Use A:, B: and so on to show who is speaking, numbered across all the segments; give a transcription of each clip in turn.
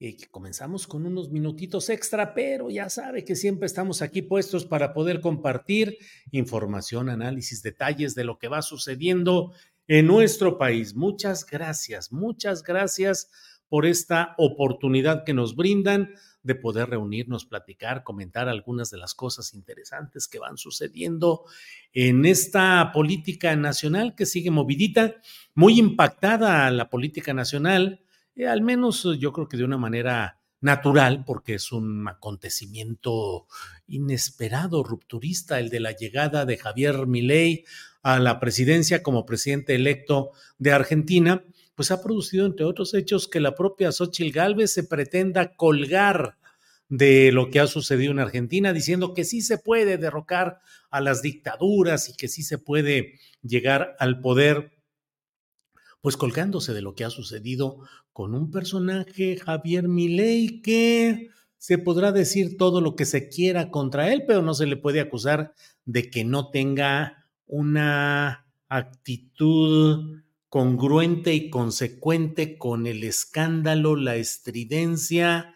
A: Eh, que comenzamos con unos minutitos extra, pero ya sabe que siempre estamos aquí puestos para poder compartir información, análisis, detalles de lo que va sucediendo en nuestro país. Muchas gracias, muchas gracias por esta oportunidad que nos brindan de poder reunirnos, platicar, comentar algunas de las cosas interesantes que van sucediendo en esta política nacional que sigue movidita, muy impactada la política nacional eh, al menos eh, yo creo que de una manera natural, porque es un acontecimiento inesperado, rupturista, el de la llegada de Javier Milei a la presidencia como presidente electo de Argentina, pues ha producido, entre otros hechos, que la propia Xochitl Gálvez se pretenda colgar de lo que ha sucedido en Argentina, diciendo que sí se puede derrocar a las dictaduras y que sí se puede llegar al poder pues colgándose de lo que ha sucedido con un personaje, Javier Milei, que se podrá decir todo lo que se quiera contra él, pero no se le puede acusar de que no tenga una actitud congruente y consecuente con el escándalo, la estridencia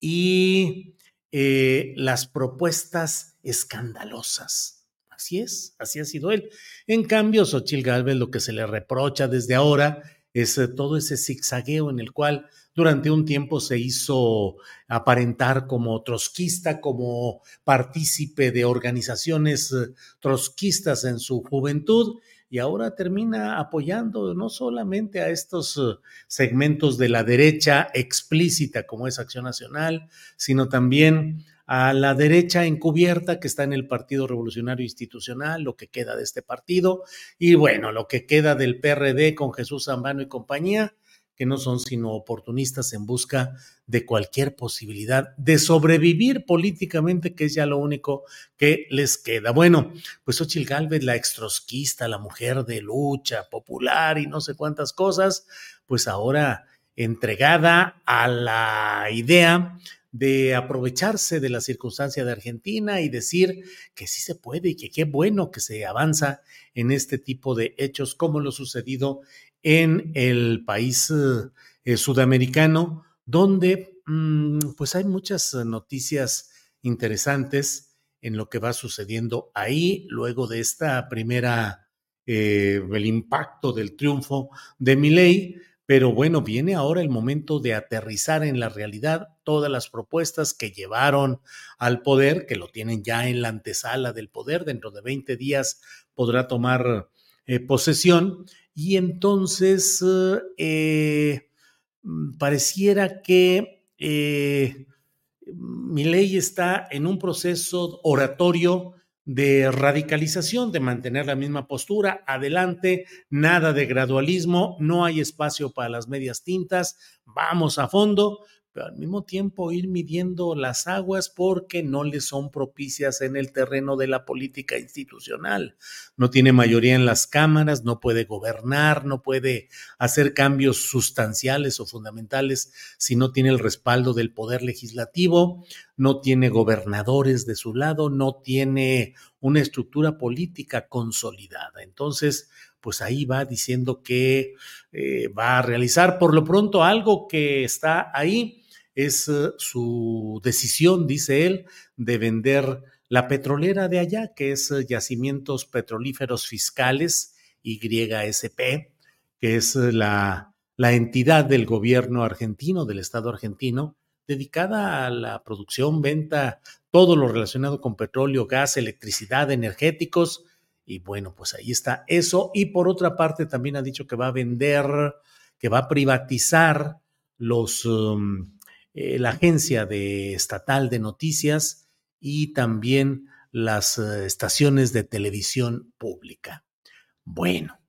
A: y eh, las propuestas escandalosas. Así es, así ha sido él. En cambio, Xochitl Galvez lo que se le reprocha desde ahora es eh, todo ese zigzagueo en el cual durante un tiempo se hizo aparentar como trotskista, como partícipe de organizaciones eh, trotskistas en su juventud y ahora termina apoyando no solamente a estos eh, segmentos de la derecha explícita como es Acción Nacional, sino también a la derecha encubierta que está en el Partido Revolucionario Institucional, lo que queda de este partido, y bueno, lo que queda del PRD con Jesús Zambano y compañía, que no son sino oportunistas en busca de cualquier posibilidad de sobrevivir políticamente, que es ya lo único que les queda. Bueno, pues Ochil Gálvez, la extrosquista, la mujer de lucha popular y no sé cuántas cosas, pues ahora entregada a la idea de aprovecharse de la circunstancia de Argentina y decir que sí se puede y que qué bueno que se avanza en este tipo de hechos como lo sucedido en el país eh, sudamericano, donde mm, pues hay muchas noticias interesantes en lo que va sucediendo ahí luego de esta primera, eh, el impacto del triunfo de Milei pero bueno, viene ahora el momento de aterrizar en la realidad todas las propuestas que llevaron al poder, que lo tienen ya en la antesala del poder, dentro de 20 días podrá tomar eh, posesión y entonces eh, mm, pareciera que eh, mi ley está en un proceso oratorio de radicalización, de mantener la misma postura, adelante, nada de gradualismo, no hay espacio para las medias tintas, vamos a fondo, pero al mismo tiempo ir midiendo las aguas porque no le son propicias en el terreno de la política institucional. No tiene mayoría en las cámaras, no puede gobernar, no puede hacer cambios sustanciales o fundamentales si no tiene el respaldo del poder legislativo, no tiene gobernadores de su lado, no tiene una estructura política consolidada. Entonces, pues ahí va diciendo que eh, va a realizar por lo pronto algo que está ahí es eh, su decisión, dice él, de vender la petrolera de allá, que es eh, Yacimientos Petrolíferos Fiscales, YSP, que es eh, la, la entidad del gobierno argentino, del Estado argentino, dedicada a la producción, venta, todo lo relacionado con petróleo, gas, electricidad, energéticos. Y bueno, pues ahí está eso. Y por otra parte, también ha dicho que va a vender, que va a privatizar los, um, eh, la agencia de estatal de noticias y también las eh, estaciones de televisión pública. Bueno,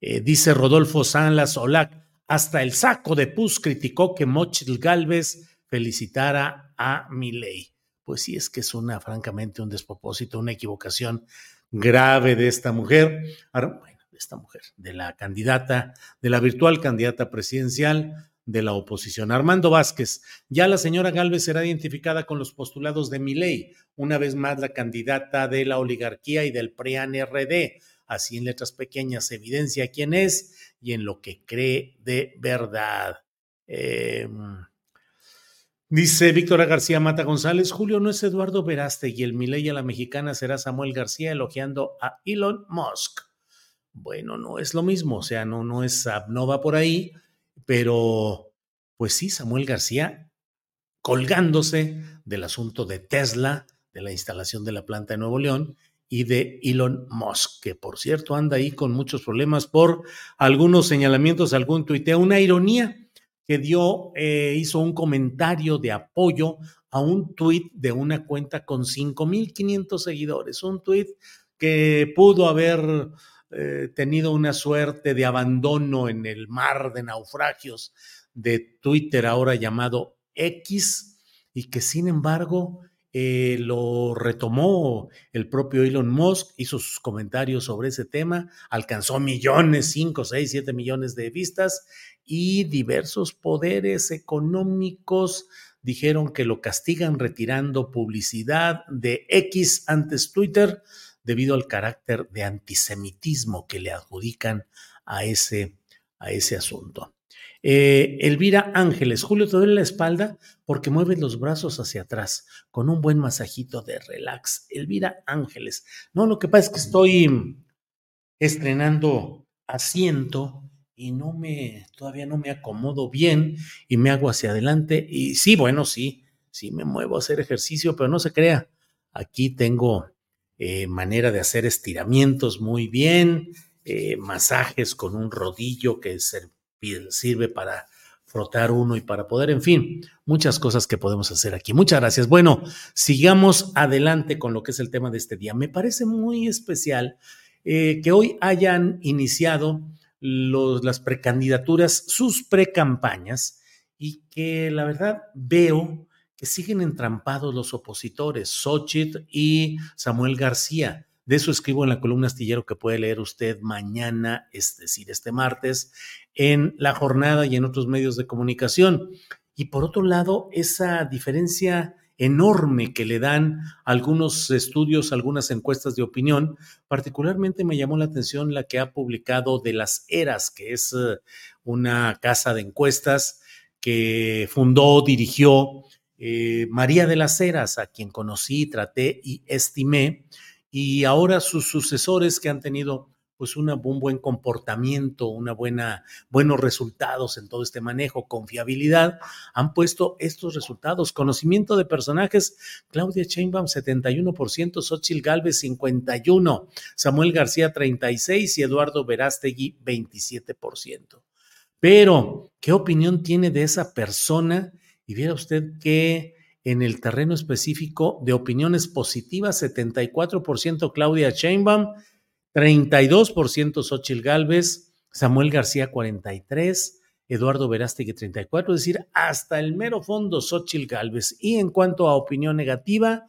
A: eh, dice Rodolfo Sanlas Olac, hasta el saco de pus criticó que Mochil Galvez felicitara a Milei. Pues sí, es que es una, francamente, un despropósito, una equivocación grave de esta mujer, bueno, de esta mujer, de la candidata, de la virtual candidata presidencial, de la oposición. Armando Vázquez, ya la señora Galvez será identificada con los postulados de Miley, una vez más la candidata de la oligarquía y del PRIAN-RD. Así en letras pequeñas evidencia quién es y en lo que cree de verdad. Em, dice Víctora García Mata González, Julio no es Eduardo Veraste y el Milei a la mexicana será Samuel García elogiando a Elon Musk. Bueno, no es lo mismo, o sea, no, no es, no va por ahí pero, pues sí, Samuel García colgándose del asunto de Tesla, de la instalación de la planta de Nuevo León y de Elon Musk, que por cierto anda ahí con muchos problemas por algunos señalamientos, algún tuiteo, una ironía que dio, eh, hizo un comentario de apoyo a un tuit de una cuenta con 5.500 seguidores, un tuit que pudo haber eh, tenido una suerte de abandono en el mar de naufragios de Twitter, ahora llamado X, y que sin embargo eh, lo retomó el propio Elon Musk, hizo sus comentarios sobre ese tema, alcanzó millones, 5, 6, 7 millones de vistas y diversos poderes económicos dijeron que lo castigan retirando publicidad de X antes Twitter debido al carácter de antisemitismo que le adjudican a ese, a ese asunto. Eh, Elvira Ángeles, Julio, te duele la espalda porque mueves los brazos hacia atrás con un buen masajito de relax. Elvira Ángeles. No, lo que pasa es que estoy estrenando asiento y no me, todavía no me acomodo bien y me hago hacia adelante. Y sí, bueno, sí, sí me muevo a hacer ejercicio, pero no se crea. Aquí tengo eh, manera de hacer estiramientos muy bien, eh, masajes con un rodillo que sirve para frotar uno y para poder, en fin, muchas cosas que podemos hacer aquí. Muchas gracias. Bueno, sigamos adelante con lo que es el tema de este día. Me parece muy especial eh, que hoy hayan iniciado las precandidaturas, sus precampañas, y que la verdad veo que siguen entrampados los opositores, Xochitl y Samuel García. De eso escribo en la columna astillero que puede leer usted mañana, es decir, este martes, en la jornada y en otros medios de comunicación. Y por otro lado, esa diferencia enorme que le dan algunos estudios, algunas encuestas de opinión. Particularmente me llamó la atención la que ha publicado de las Eras, que es eh, una casa de encuestas que fundó, dirigió eh, María de las Heras, a quien conocí, traté y estimé, y ahora sus sucesores que han tenido pues un buen comportamiento, una buena, buenos resultados en todo este manejo, confiabilidad, han puesto estos resultados. Conocimiento de personajes, Claudia Sheinbaum 71%, Xochil Gálvez 51%, Samuel García 36% y Eduardo Verástegui 27%. Pero, ¿qué opinión tiene de esa persona y viera usted que en el terreno específico de opiniones positivas, 74% Claudia Sheinbaum, 32% Xochil Gálvez, Samuel García 43, Eduardo Verástegui 34, es decir, hasta el mero fondo Xochitl Galvez. Y en cuanto a opinión negativa,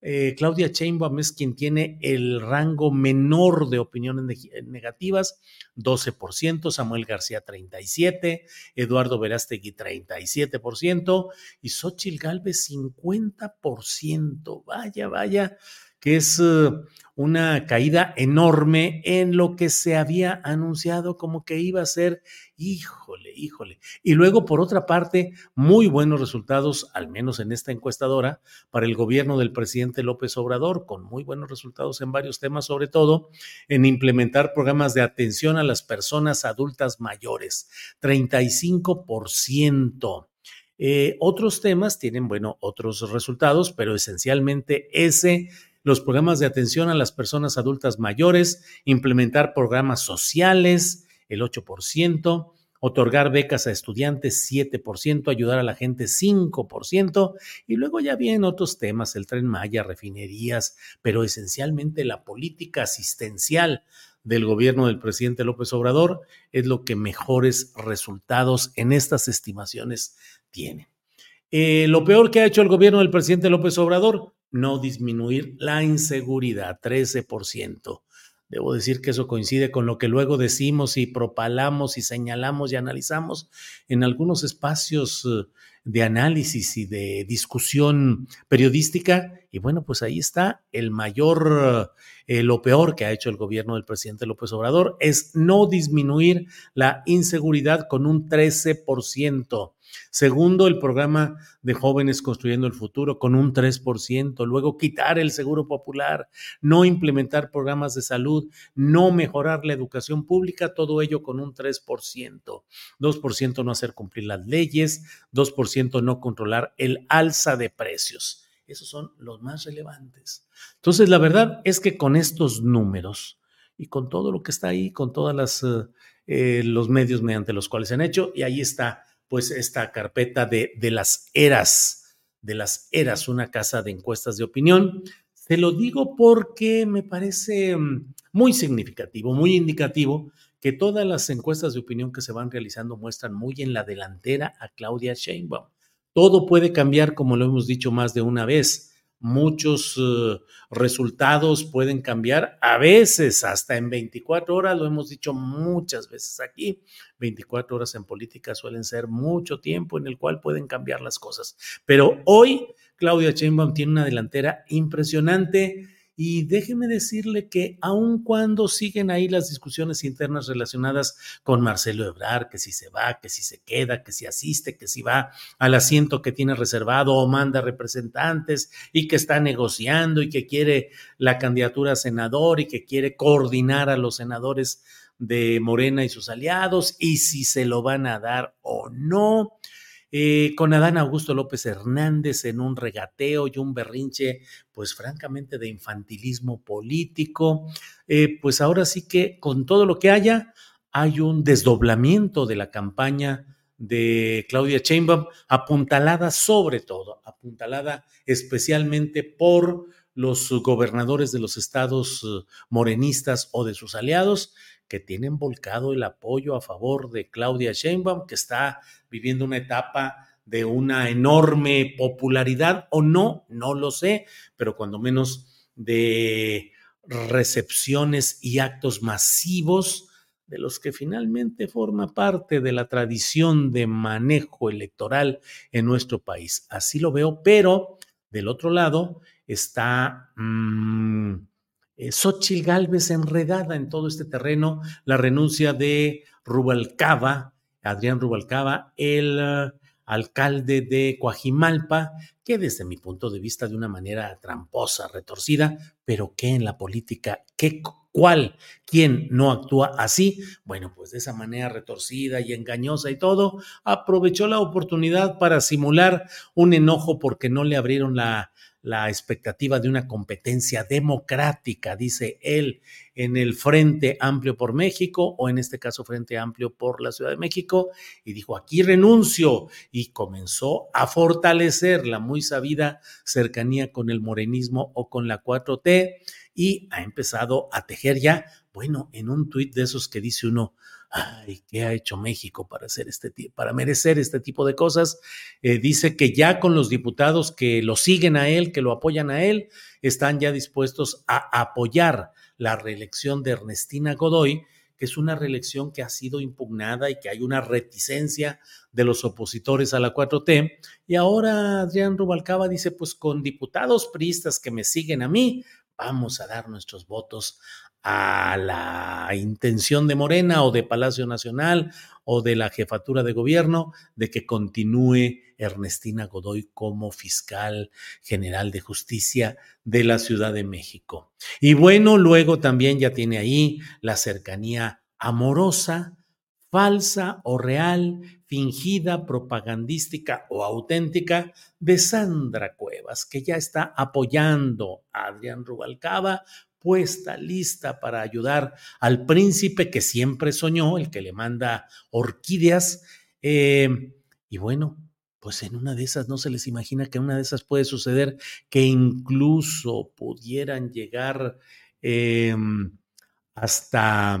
A: eh, Claudia Sheinbaum es quien tiene el rango menor de opiniones negativas, 12%, Samuel García 37%, Eduardo Verástegui 37% y Xochitl Galvez 50%. Vaya, vaya, que es eh, una caída enorme en lo que se había anunciado como que iba a ser, híjole, híjole. Y luego, por otra parte, muy buenos resultados, al menos en esta encuestadora, para el gobierno del presidente López Obrador, con muy buenos resultados en varios temas, sobre todo en implementar programas de atención a las personas adultas mayores, 35%. Eh, otros temas tienen, bueno, otros resultados, pero esencialmente ese los programas de atención a las personas adultas mayores, implementar programas sociales, el 8%, otorgar becas a estudiantes 7%, ayudar a la gente 5%, y luego ya vienen otros temas, el tren Maya, refinerías, pero esencialmente la política asistencial del gobierno del presidente López Obrador es lo que mejores resultados en estas estimaciones tiene. Eh, lo peor que ha hecho el gobierno del presidente López Obrador, no disminuir la inseguridad, 13%. Debo decir que eso coincide con lo que luego decimos y propalamos y señalamos y analizamos en algunos espacios eh, de análisis y de discusión periodística. Y bueno, pues ahí está el mayor, eh, lo peor que ha hecho el gobierno del presidente López Obrador es no disminuir la inseguridad con un 13%. Segundo, el programa de jóvenes construyendo el futuro con un 3%. Luego, quitar el seguro popular, no implementar programas de salud, no mejorar la educación pública, todo ello con un 3%. 2% no hacer cumplir las leyes, 2% no controlar el alza de precios. Esos son los más relevantes. Entonces, la verdad es que con estos números y con todo lo que está ahí, con todos eh, los medios mediante los cuales se han hecho, y ahí está pues esta carpeta de, de las eras, de las eras, una casa de encuestas de opinión. Se lo digo porque me parece mm, muy significativo, muy indicativo que todas las encuestas de opinión que se van realizando muestran muy en la delantera a Claudia Sheinbaum. Todo puede cambiar, como lo hemos dicho más de una vez muchos eh, resultados pueden cambiar, a veces hasta en 24 horas, lo hemos dicho muchas veces aquí, 24 horas en política suelen ser mucho tiempo en el cual pueden cambiar las cosas. Pero hoy Claudia Sheinbaum tiene una delantera impresionante y déjeme decirle que aun cuando siguen ahí las discusiones internas relacionadas con Marcelo Ebrard, que si se va, que si se queda, que si asiste, que si va al asiento que tiene reservado o manda representantes y que está negociando y que quiere la candidatura a senador y que quiere coordinar a los senadores de Morena y sus aliados y si se lo van a dar o no. Eh, con Adán Augusto López Hernández en un regateo y un berrinche, pues francamente de infantilismo político. Eh, pues ahora sí que con todo lo que haya, hay un desdoblamiento de la campaña de Claudia Sheinbaum, apuntalada sobre todo, apuntalada especialmente por los gobernadores de los estados eh, morenistas o de sus aliados, que tienen volcado el apoyo a favor de Claudia Sheinbaum, que está viviendo una etapa de una enorme popularidad o no, no lo sé, pero cuando menos de recepciones y actos masivos de los que finalmente forma parte de la tradición de manejo electoral en nuestro país. Así lo veo, pero del otro lado está mm, eh, Xochitl Galvez enredada en todo este terreno, la renuncia de Rubalcaba, Adrián Rubalcaba, el eh, alcalde de Coajimalpa, que desde mi punto de vista de una manera tramposa, retorcida, pero que en la política, ¿qué, ¿cuál? ¿Quién no actúa así? Bueno, pues de esa manera retorcida y engañosa y todo, aprovechó la oportunidad para simular un enojo porque no le abrieron la, la expectativa de una competencia democrática, dice él, en el Frente Amplio por México o en este caso Frente Amplio por la Ciudad de México y dijo, aquí renuncio y comenzó a fortalecer la muy sabida cercanía con el morenismo o con la 4T y ha empezado a tejer ya bueno, en un tuit de esos que dice uno, ay, ¿qué ha hecho México para hacer este para merecer este tipo de cosas? Eh, dice que ya con los diputados que lo siguen a él, que lo apoyan a él, están ya dispuestos a apoyar la reelección de Ernestina Godoy, que es una reelección que ha sido impugnada y que hay una reticencia de los opositores a la 4T. Y ahora Adrián Rubalcaba dice, pues con diputados priistas que me siguen a mí, vamos a dar nuestros votos a la intención de Morena o de Palacio Nacional o de la jefatura de gobierno de que continúe Ernestina Godoy como fiscal general de justicia de la Ciudad de México. Y bueno, luego también ya tiene ahí la cercanía amorosa, falsa o real, fingida, propagandística o auténtica de Sandra Cuevas, que ya está apoyando a Adrián Rubalcaba puesta, lista para ayudar al príncipe que siempre soñó, el que le manda orquídeas. Eh, y bueno, pues en una de esas no se les imagina que en una de esas puede suceder que incluso pudieran llegar eh, hasta...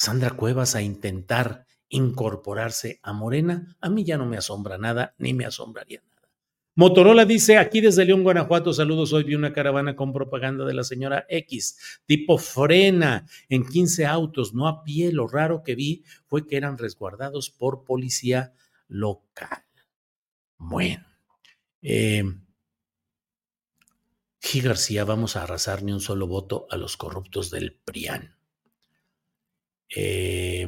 A: Sandra Cuevas a intentar incorporarse a Morena, a mí ya no me asombra nada, ni me asombraría nada. Motorola dice, aquí desde León, Guanajuato, saludos, hoy vi una caravana con propaganda de la señora X, tipo frena en 15 autos, no a pie, lo raro que vi fue que eran resguardados por policía local. Bueno, eh, G. García, vamos a arrasar ni un solo voto a los corruptos del PRIAN. Eh,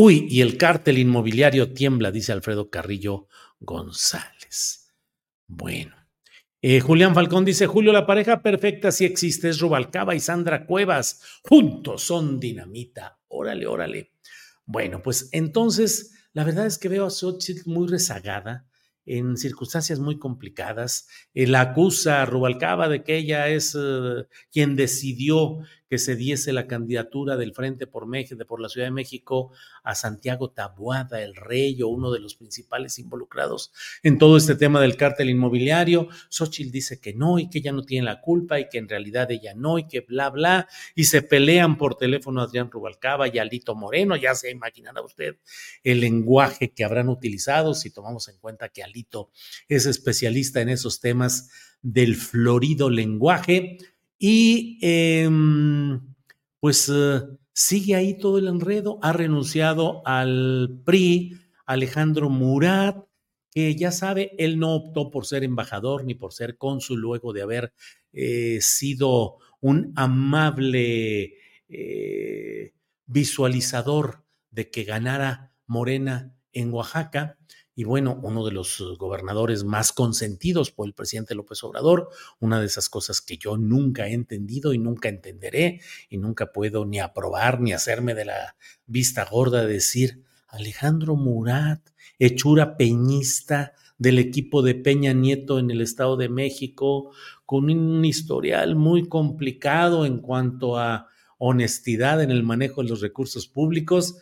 A: Uy, y el cártel inmobiliario tiembla, dice Alfredo Carrillo González. Bueno. Eh, Julián Falcón dice, Julio, la pareja perfecta sí existe, es Rubalcaba y Sandra Cuevas. Juntos son dinamita. Órale, órale. Bueno, pues entonces, la verdad es que veo a Xochitl muy rezagada, en circunstancias muy complicadas. Él acusa a Rubalcaba de que ella es eh, quien decidió que se diese la candidatura del Frente por México, por la Ciudad de México, a Santiago Tabuada, el rey o uno de los principales involucrados en todo este tema del cártel inmobiliario. Xochitl dice que no y que ella no tiene la culpa y que en realidad ella no y que bla, bla, y se pelean por teléfono Adrián Rubalcaba y Alito Moreno, ya se imaginará usted el lenguaje que habrán utilizado si tomamos en cuenta que Alito es especialista en esos temas del florido lenguaje y em, pues eh, sigue ahí todo el enredo. Ha renunciado al PRI Alejandro Murat, que ya sabe, él no optó por ser embajador ni por ser cónsul luego de haber eh, sido un amable eh, visualizador de que ganara Morena en Oaxaca y bueno, uno de los uh, gobernadores más consentidos por el presidente López Obrador, una de esas cosas que yo nunca he entendido y nunca entenderé y nunca puedo ni aprobar ni hacerme de la vista gorda de decir Alejandro Murat, hechura peñista del equipo de Peña Nieto en el Estado de México, con un historial muy complicado en cuanto a honestidad en el manejo de los recursos públicos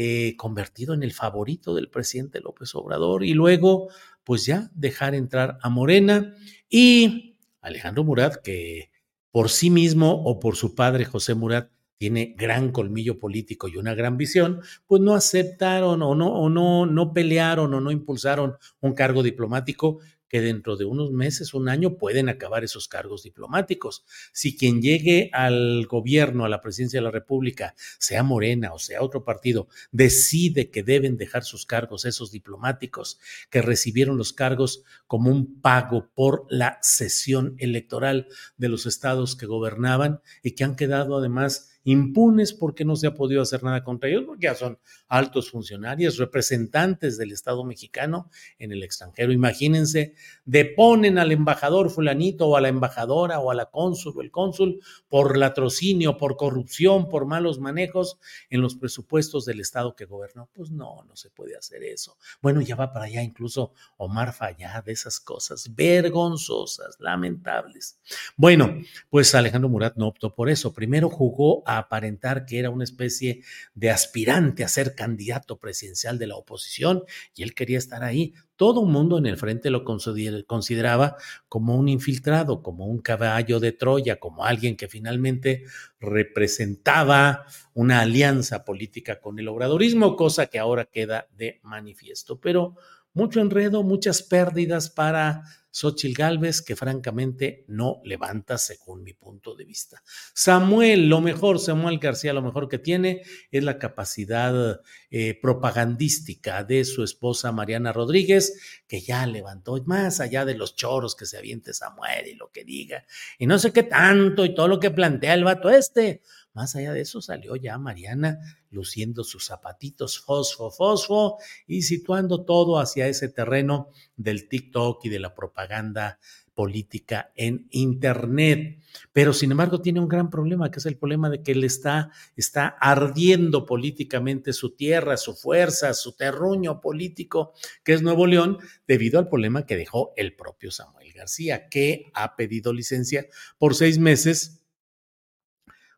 A: eh, convertido en el favorito del presidente López Obrador y luego pues ya dejar entrar a Morena y Alejandro Murat que por sí mismo o por su padre José Murat tiene gran colmillo político y una gran visión, pues no aceptaron o no, o no, no pelearon o no impulsaron un cargo diplomático que dentro de unos meses, un año, pueden acabar esos cargos diplomáticos. Si quien llegue al gobierno, a la presidencia de la República, sea Morena o sea otro partido, decide que deben dejar sus cargos esos diplomáticos que recibieron los cargos como un pago por la sesión electoral de los estados que gobernaban y que han quedado además impunes porque no se ha podido hacer nada contra ellos, porque ya son altos funcionarios, representantes del Estado mexicano en el extranjero. Imagínense, deponen al embajador fulanito o a la embajadora o a la cónsul o el cónsul por latrocinio, por corrupción, por malos manejos en los presupuestos del Estado que gobernó. Pues no, no se puede hacer eso. Bueno, ya va para allá incluso Omar Fayad, de esas cosas vergonzosas, lamentables. Bueno, pues Alejandro Murat no optó por eso. Primero jugó aparentar que era una especie de aspirante a ser candidato presidencial de la oposición y él quería estar ahí. Todo el mundo en el frente lo consideraba como un infiltrado, como un caballo de Troya, como alguien que finalmente representaba una alianza política con el obradorismo, cosa que ahora queda de manifiesto. Pero mucho enredo, muchas pérdidas para Xochitl Galvez, que francamente no levanta según mi punto de vista. Samuel, lo mejor, Samuel García, lo mejor que tiene es la capacidad eh, propagandística de su esposa Mariana Rodríguez, que ya levantó, más allá de los choros que se aviente Samuel y lo que diga, y no sé qué tanto, y todo lo que plantea el vato este. Más allá de eso salió ya Mariana luciendo sus zapatitos fosfo, fosfo y situando todo hacia ese terreno del TikTok y de la propaganda política en Internet. Pero sin embargo tiene un gran problema, que es el problema de que él está, está ardiendo políticamente su tierra, su fuerza, su terruño político, que es Nuevo León, debido al problema que dejó el propio Samuel García, que ha pedido licencia por seis meses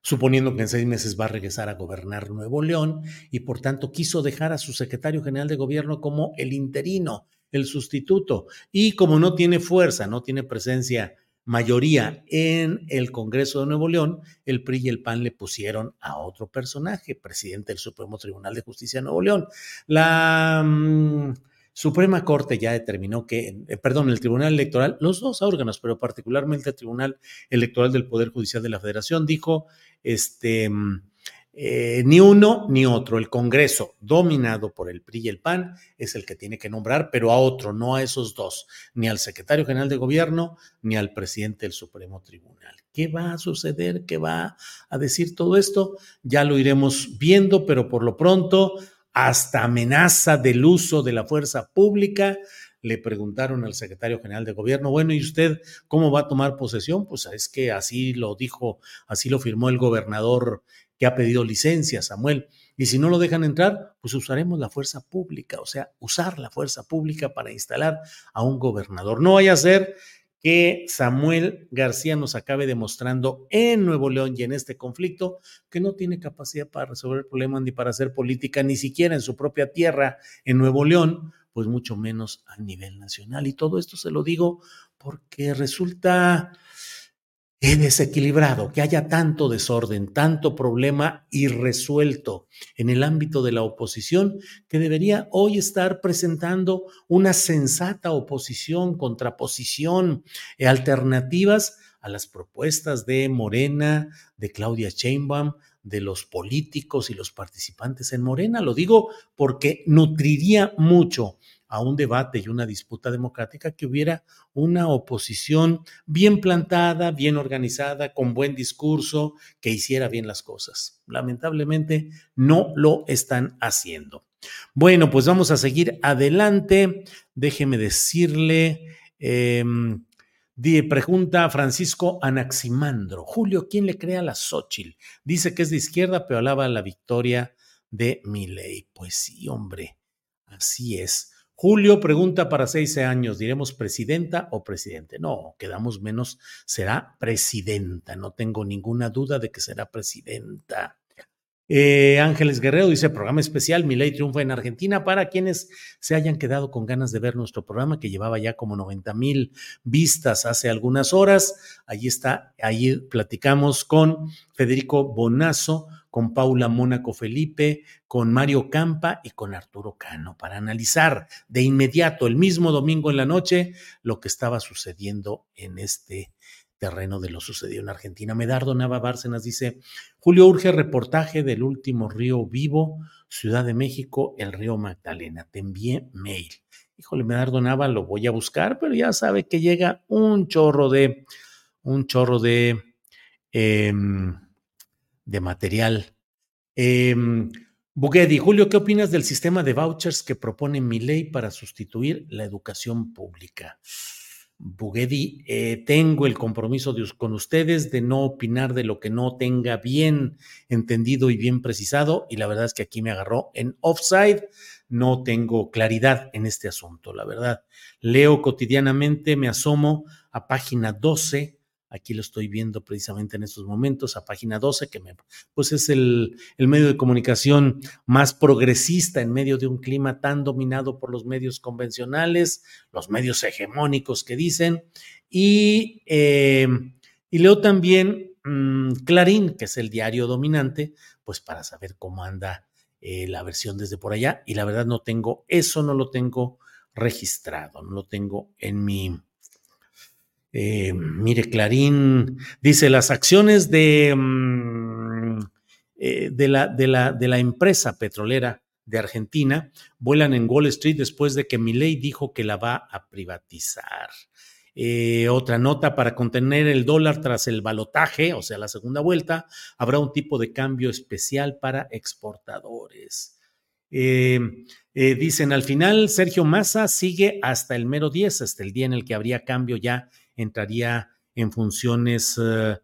A: suponiendo que en seis meses va a regresar a gobernar Nuevo León y por tanto quiso dejar a su secretario general de gobierno como el interino, el sustituto. Y como no tiene fuerza, no tiene presencia, mayoría en el Congreso de Nuevo León, el PRI y el PAN le pusieron a otro personaje, presidente del Supremo Tribunal de Justicia de Nuevo León. La... Mm, Suprema Corte ya determinó que, eh, perdón, el Tribunal Electoral, los dos órganos, pero particularmente el Tribunal Electoral del Poder Judicial de la Federación, dijo, este, mm, eh, ni uno ni otro. El Congreso, dominado por el PRI y el PAN, es el que tiene que nombrar, pero a otro, no a esos dos, ni al secretario general de gobierno, ni al presidente del Supremo Tribunal. ¿Qué va a suceder? ¿Qué va a decir todo esto? Ya lo iremos viendo, pero por lo pronto hasta amenaza del uso de la fuerza pública. Le preguntaron al secretario general de gobierno, bueno, ¿y usted cómo va a tomar posesión? Pues es que así lo dijo, así lo firmó el gobernador que ha pedido licencia, Samuel. Y si no lo dejan entrar, pues usaremos la fuerza pública, o sea, usar la fuerza pública para instalar a un gobernador. No vaya a ser que Samuel García nos acabe demostrando en Nuevo León y en este conflicto que no tiene capacidad para resolver problemas ni para hacer política, ni siquiera en su propia tierra, en Nuevo León, pues mucho menos a nivel nacional. Y todo esto se lo digo porque resulta es desequilibrado, que haya tanto desorden, tanto problema irresuelto en el ámbito de la oposición, que debería hoy estar presentando una sensata oposición, contraposición, eh, alternativas a las propuestas de Morena, de Claudia Sheinbaum, de los políticos y los participantes en Morena. Lo digo porque nutriría mucho a un debate y una disputa democrática que hubiera una oposición bien plantada, bien organizada, con buen discurso, que hiciera bien las cosas. Lamentablemente no lo están haciendo. Bueno, pues vamos a seguir adelante. Déjeme decirle, eh, pregunta Francisco Anaximandro. Julio, ¿quién le crea a la Xochitl? Dice que es de izquierda, pero alaba la victoria de Milei. Pues sí, hombre, así es. Julio pregunta para seis años, ¿diremos presidenta o presidente? No, quedamos menos, será presidenta, no tengo ninguna duda de que será presidenta. Eh, Ángeles Guerrero dice, programa especial, Mi Ley triunfa en Argentina. Para quienes se hayan quedado con ganas de ver nuestro programa, que llevaba ya como 90 mil vistas hace algunas horas, allí está, ahí platicamos con Federico Bonazo, con Paula Mónaco Felipe, con Mario Campa y con Arturo Cano, para analizar de inmediato, el mismo domingo en la noche, lo que estaba sucediendo en este terreno de lo sucedido en Argentina. Medardo Nava Bárcenas dice, Julio urge reportaje del último río vivo, Ciudad de México, el río Magdalena. Te envié mail. Híjole, Medardo Nava, lo voy a buscar, pero ya sabe que llega un chorro de, un chorro de, em, de material. Eh, Julio, ¿qué opinas del sistema de vouchers que propone mi ley para sustituir la educación pública? Bugedi, eh, tengo el compromiso con ustedes de no opinar de lo que no tenga bien entendido y bien precisado, y la verdad es que aquí me agarró en offside, no tengo claridad en este asunto, la verdad. Leo cotidianamente, me asomo a página 12 Aquí lo estoy viendo precisamente en estos momentos, a página 12, que me, pues es el, el, medio de comunicación más progresista en medio de un clima tan dominado por los medios convencionales, los medios hegemónicos que dicen. Y, eh, y leo también mmm, Clarín, que es el diario dominante, pues para saber cómo anda eh, la versión desde por allá. Y la verdad no tengo, eso no lo tengo registrado, no lo tengo en mi eh, mire, Clarín dice, las acciones de, mm, eh, de, la, de, la, de la empresa petrolera de Argentina vuelan en Wall Street después de que Milei dijo que la va a privatizar. Eh, otra nota para contener el dólar tras el balotaje, o sea, la segunda vuelta, habrá un tipo de cambio especial para exportadores. dicen al final, Sergio Massa sigue hasta el mero 10, hasta el día en el que habría cambio ya entraría en funciones uh,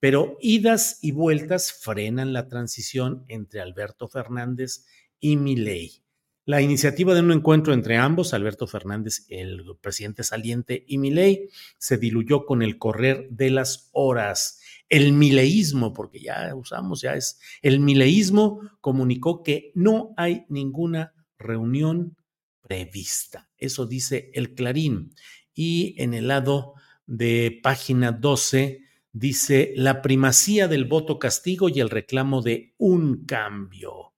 A: pero idas y vueltas frenan la transición entre Alberto Fernández y Milei. La iniciativa de un encuentro entre ambos, Alberto Fernández, el presidente saliente, y Milei, se diluyó con el correr de las horas. El mileísmo, porque ya usamos, ya es el mileísmo, comunicó que no hay ninguna reunión prevista. Eso dice el Clarín y en el lado de página 12 dice la primacía del voto castigo y el reclamo de un cambio.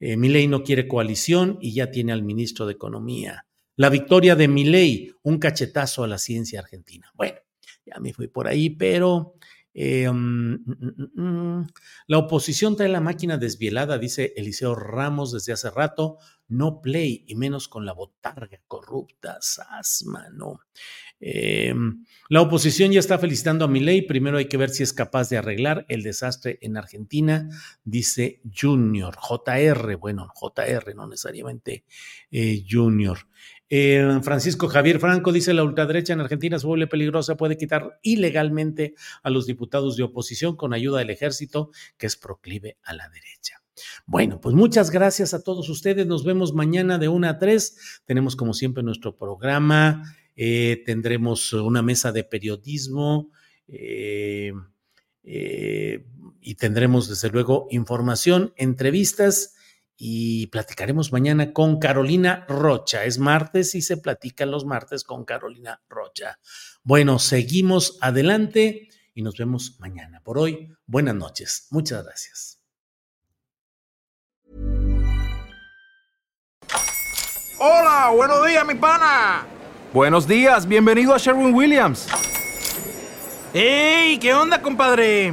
A: Eh, Milei no quiere coalición y ya tiene al ministro de Economía. La victoria de Milei, un cachetazo a la ciencia argentina. Bueno, ya me fui por ahí, pero eh, mm, mm, mm, la oposición trae la máquina desvielada, dice Eliseo Ramos desde hace rato. No play, y menos con la botarga corrupta, sasma, no. Eh, la oposición ya está felicitando a Milei. Primero hay que ver si es capaz de arreglar el desastre en Argentina, dice Junior, JR, bueno, JR, no necesariamente eh, Junior. Eh, Francisco Javier Franco dice la ultraderecha en Argentina se vuelve peligrosa, puede quitar ilegalmente a los diputados de oposición con ayuda del ejército que es proclive a la derecha. Bueno, pues muchas gracias a todos ustedes. Nos vemos mañana de 1 a 3. Tenemos como siempre nuestro programa. Eh, tendremos una mesa de periodismo. Eh, y tendremos desde luego información, entrevistas y platicaremos mañana con Carolina Rocha. Es martes y se platican los martes con Carolina Rocha. Bueno, seguimos adelante y nos vemos mañana. Por hoy, buenas noches. Muchas gracias.
B: Hola, buenos días, mi pana.
C: Buenos días, bienvenido a Sherwin Williams.
B: ¡Ey! ¿Qué onda, compadre?